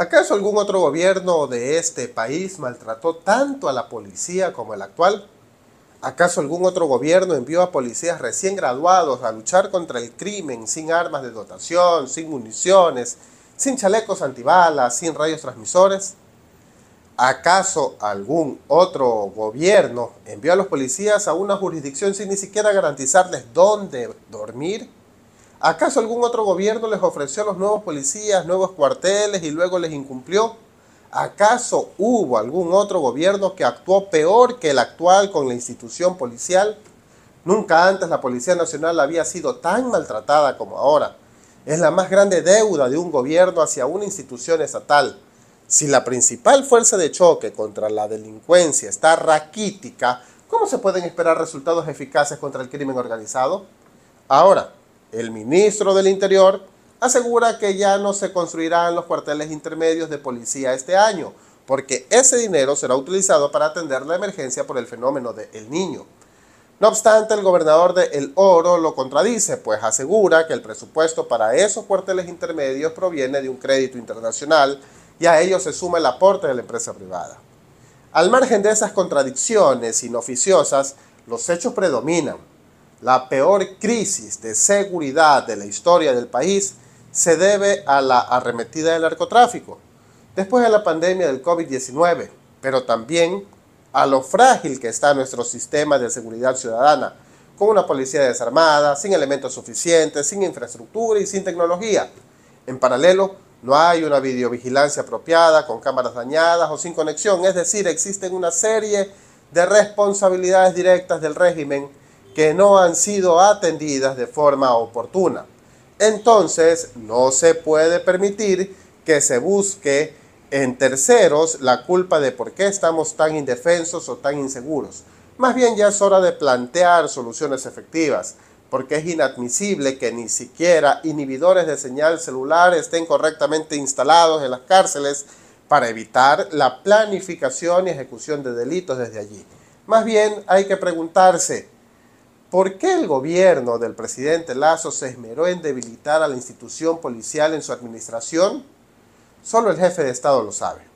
¿Acaso algún otro gobierno de este país maltrató tanto a la policía como el actual? ¿Acaso algún otro gobierno envió a policías recién graduados a luchar contra el crimen sin armas de dotación, sin municiones, sin chalecos antibalas, sin rayos transmisores? ¿Acaso algún otro gobierno envió a los policías a una jurisdicción sin ni siquiera garantizarles dónde dormir? ¿Acaso algún otro gobierno les ofreció a los nuevos policías nuevos cuarteles y luego les incumplió? ¿Acaso hubo algún otro gobierno que actuó peor que el actual con la institución policial? Nunca antes la Policía Nacional había sido tan maltratada como ahora. Es la más grande deuda de un gobierno hacia una institución estatal. Si la principal fuerza de choque contra la delincuencia está raquítica, ¿cómo se pueden esperar resultados eficaces contra el crimen organizado? Ahora, el ministro del Interior asegura que ya no se construirán los cuarteles intermedios de policía este año, porque ese dinero será utilizado para atender la emergencia por el fenómeno de El Niño. No obstante, el gobernador de El Oro lo contradice, pues asegura que el presupuesto para esos cuarteles intermedios proviene de un crédito internacional y a ello se suma el aporte de la empresa privada. Al margen de esas contradicciones inoficiosas, los hechos predominan. La peor crisis de seguridad de la historia del país se debe a la arremetida del narcotráfico, después de la pandemia del COVID-19, pero también a lo frágil que está nuestro sistema de seguridad ciudadana, con una policía desarmada, sin elementos suficientes, sin infraestructura y sin tecnología. En paralelo, no hay una videovigilancia apropiada, con cámaras dañadas o sin conexión, es decir, existen una serie de responsabilidades directas del régimen que no han sido atendidas de forma oportuna. Entonces, no se puede permitir que se busque en terceros la culpa de por qué estamos tan indefensos o tan inseguros. Más bien ya es hora de plantear soluciones efectivas, porque es inadmisible que ni siquiera inhibidores de señal celular estén correctamente instalados en las cárceles para evitar la planificación y ejecución de delitos desde allí. Más bien hay que preguntarse, ¿Por qué el gobierno del presidente Lazo se esmeró en debilitar a la institución policial en su administración? Solo el jefe de Estado lo sabe.